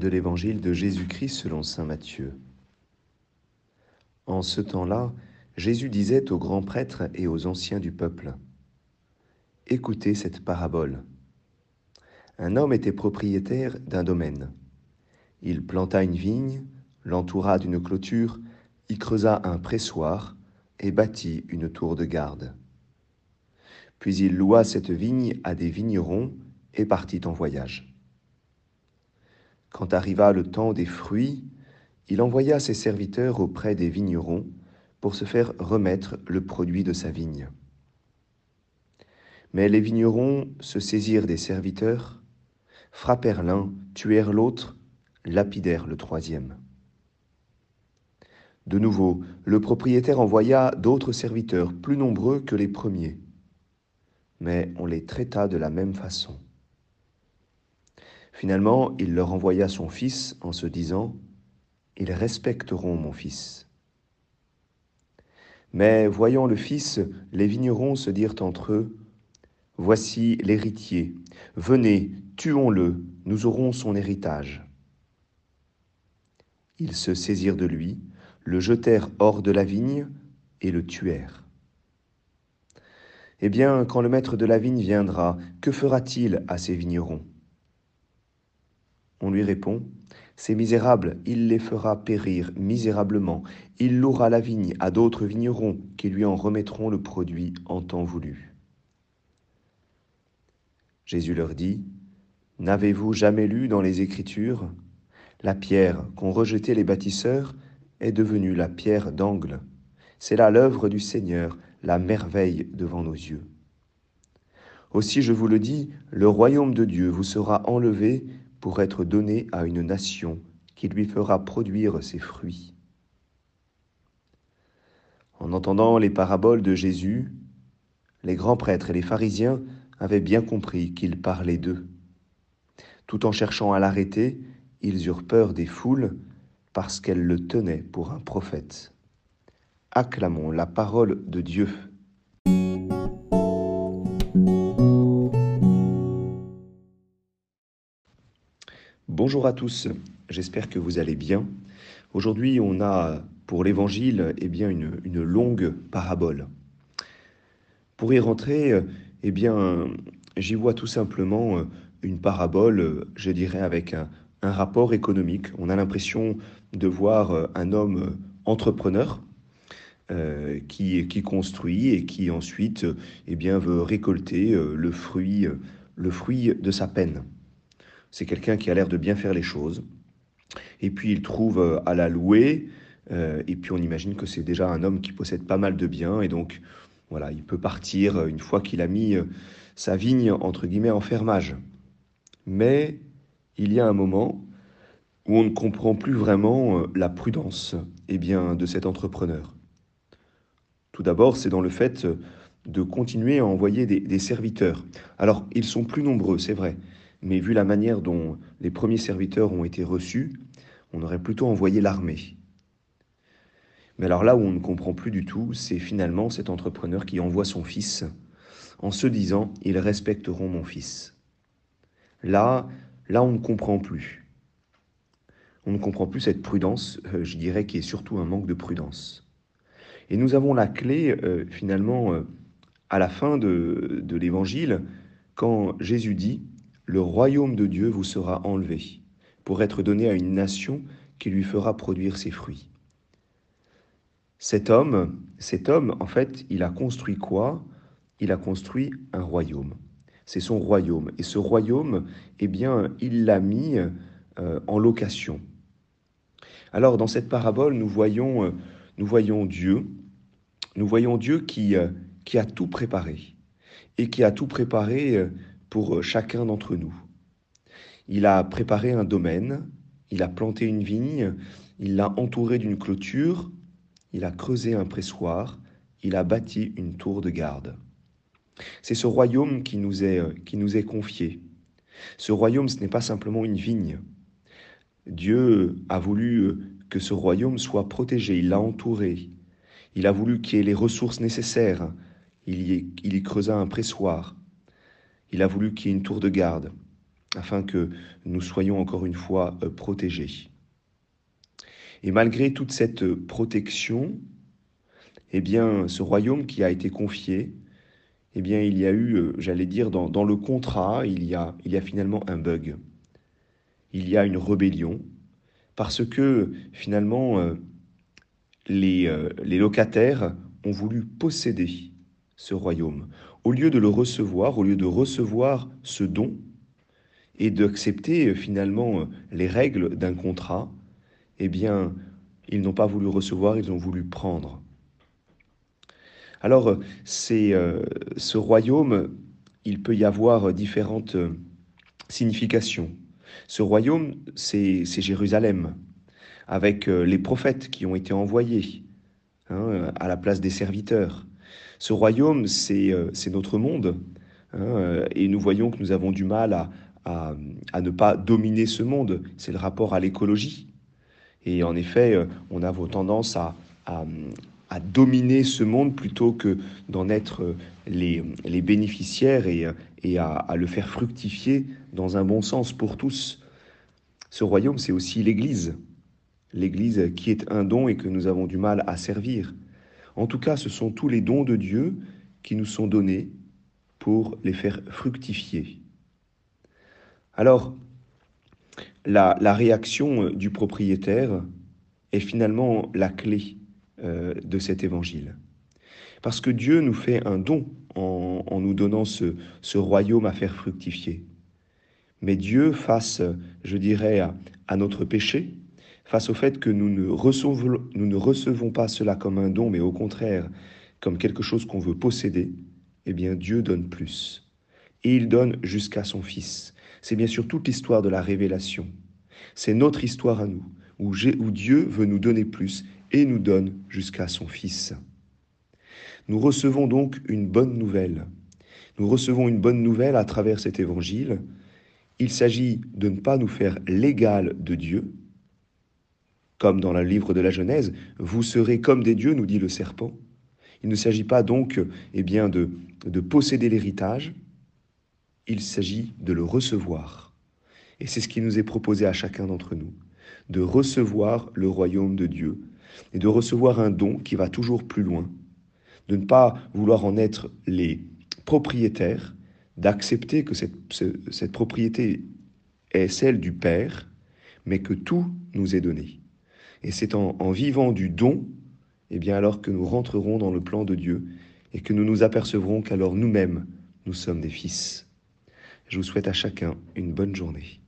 de l'évangile de Jésus-Christ selon Saint Matthieu. En ce temps-là, Jésus disait aux grands prêtres et aux anciens du peuple, Écoutez cette parabole. Un homme était propriétaire d'un domaine. Il planta une vigne, l'entoura d'une clôture, y creusa un pressoir et bâtit une tour de garde. Puis il loua cette vigne à des vignerons et partit en voyage. Quand arriva le temps des fruits, il envoya ses serviteurs auprès des vignerons pour se faire remettre le produit de sa vigne. Mais les vignerons se saisirent des serviteurs, frappèrent l'un, tuèrent l'autre, lapidèrent le troisième. De nouveau, le propriétaire envoya d'autres serviteurs, plus nombreux que les premiers, mais on les traita de la même façon. Finalement, il leur envoya son fils en se disant, Ils respecteront mon fils. Mais voyant le fils, les vignerons se dirent entre eux, Voici l'héritier, venez, tuons-le, nous aurons son héritage. Ils se saisirent de lui, le jetèrent hors de la vigne et le tuèrent. Eh bien, quand le maître de la vigne viendra, que fera-t-il à ces vignerons? On lui répond, Ces misérables, il les fera périr misérablement, il louera la vigne à d'autres vignerons qui lui en remettront le produit en temps voulu. Jésus leur dit, N'avez-vous jamais lu dans les Écritures La pierre qu'ont rejetée les bâtisseurs est devenue la pierre d'angle. C'est là l'œuvre du Seigneur, la merveille devant nos yeux. Aussi je vous le dis, le royaume de Dieu vous sera enlevé pour être donné à une nation qui lui fera produire ses fruits. En entendant les paraboles de Jésus, les grands prêtres et les pharisiens avaient bien compris qu'il parlait d'eux. Tout en cherchant à l'arrêter, ils eurent peur des foules parce qu'elles le tenaient pour un prophète. Acclamons la parole de Dieu. Bonjour à tous, j'espère que vous allez bien. Aujourd'hui, on a pour l'évangile eh bien, une, une longue parabole. Pour y rentrer, eh bien, j'y vois tout simplement euh, une parabole, euh, je dirais, avec un, rapport économique. On a l'impression de voir euh, un homme entrepreneur qui, qui, construit et qui ensuite eh bien, veut récolter le fruit, le fruit de sa peine. C'est quelqu'un qui a l'air de bien faire les choses. Et puis il trouve à la louer, et puis on imagine que c'est déjà un homme qui possède pas mal de biens, et donc voilà, il peut partir euh, une fois qu'il a mis euh, sa vigne entre guillemets en fermage. Mais il y a un moment où on ne comprend plus vraiment euh, la prudence eh bien, de cet entrepreneur. Tout d'abord, c'est dans le fait de continuer à envoyer des, serviteurs. Alors, ils sont plus nombreux, c'est vrai, mais vu la manière dont les premiers serviteurs ont été reçus, on aurait plutôt envoyé l'armée. Mais alors là où on ne comprend plus du tout, c'est finalement cet entrepreneur qui envoie son fils en se disant ils respecteront mon fils. Là, là on ne comprend plus. On ne comprend plus cette prudence, euh, je dirais, qui est surtout un manque de prudence. Et nous avons la clé euh, finalement euh, à la fin de, de l'évangile quand Jésus dit le royaume de Dieu vous sera enlevé pour être donné à une nation qui lui fera produire ses fruits. Cet homme, cet homme, en fait, il a construit quoi? Il a construit un royaume. C'est son royaume. Et ce royaume, eh bien, il l'a mis euh, en location. Alors, dans cette parabole, nous voyons, euh, nous voyons Dieu, nous voyons Dieu euh, qui a tout préparé et qui a tout préparé pour chacun d'entre nous. Il a préparé un domaine, il a planté une vigne, il l'a entouré d'une clôture, il a creusé un pressoir, il a bâti une tour de garde. C'est ce royaume qui nous est, euh, qui nous est confié. Ce royaume, ce n'est pas simplement une vigne. Dieu a voulu euh, que ce royaume soit protégé, il l'a entouré. Il a voulu qu'il y ait les ressources nécessaires. Il y, il y creusa un pressoir. Il a voulu qu'il y ait une tour de garde. afin que nous soyons encore une fois euh, protégés. Et malgré toute cette protection, eh bien, ce royaume qui a été confié, eh bien, il y a eu, euh, j'allais dire, dans, le contrat, il y, a, il y a finalement un bug. Il y a une rébellion, parce que finalement, euh, euh, les locataires ont voulu posséder ce royaume. Au lieu de le recevoir, au lieu de recevoir ce don et d'accepter finalement les règles d'un contrat, eh bien, ils n'ont pas voulu recevoir, ils ont voulu prendre. Alors, euh, ce royaume, il peut y avoir différentes euh, significations. Ce royaume, c'est Jérusalem, avec euh, les prophètes qui ont été envoyés hein, à la place des serviteurs. Ce royaume, c'est notre monde, hein, et nous voyons que nous avons du mal à, ne pas dominer ce monde. C'est le rapport à l'écologie. Et en effet, euh, on a vos tendances à, dominer ce monde plutôt que d'en être euh, les, bénéficiaires et, euh, à, le faire fructifier dans un bon sens pour tous. Ce royaume, c'est aussi l'Église. L'Église qui est un don et que nous avons du mal à servir. En tout cas, ce sont tous les dons de Dieu qui nous sont donnés pour les faire fructifier. Alors, la, réaction euh, du propriétaire est finalement la clé euh, de cet évangile. Parce que Dieu nous fait un don en, nous donnant ce, royaume à faire fructifier. Mais Dieu, face, je dirais, à, notre péché, face au fait que nous ne, recevons, nous ne recevons pas cela comme un don, mais au contraire comme quelque chose qu'on veut posséder, eh bien Dieu donne plus. Et il donne jusqu'à son Fils. C'est bien sûr toute l'histoire de la révélation. C'est notre histoire à nous, où, où Dieu veut nous donner plus et nous donne jusqu'à son Fils. Nous recevons donc une bonne nouvelle. Nous recevons une bonne nouvelle à travers cet évangile. Il s'agit de ne pas nous faire l'égal de Dieu, comme dans le livre de la Genèse, vous serez comme des dieux, nous dit le serpent. Il ne s'agit pas donc eh bien, de, de posséder l'héritage, il s'agit de le recevoir. Et c'est ce qui nous est proposé à chacun d'entre nous, de recevoir le royaume de Dieu et de recevoir un don qui va toujours plus loin, de ne pas vouloir en être les propriétaires, d'accepter que cette propriété est celle du Père, mais que tout nous est donné. Et c'est en, vivant du don, eh bien alors que nous rentrerons dans le plan de Dieu et que nous nous apercevrons qu'alors nous-mêmes, nous sommes des fils. Je vous souhaite à chacun une bonne journée.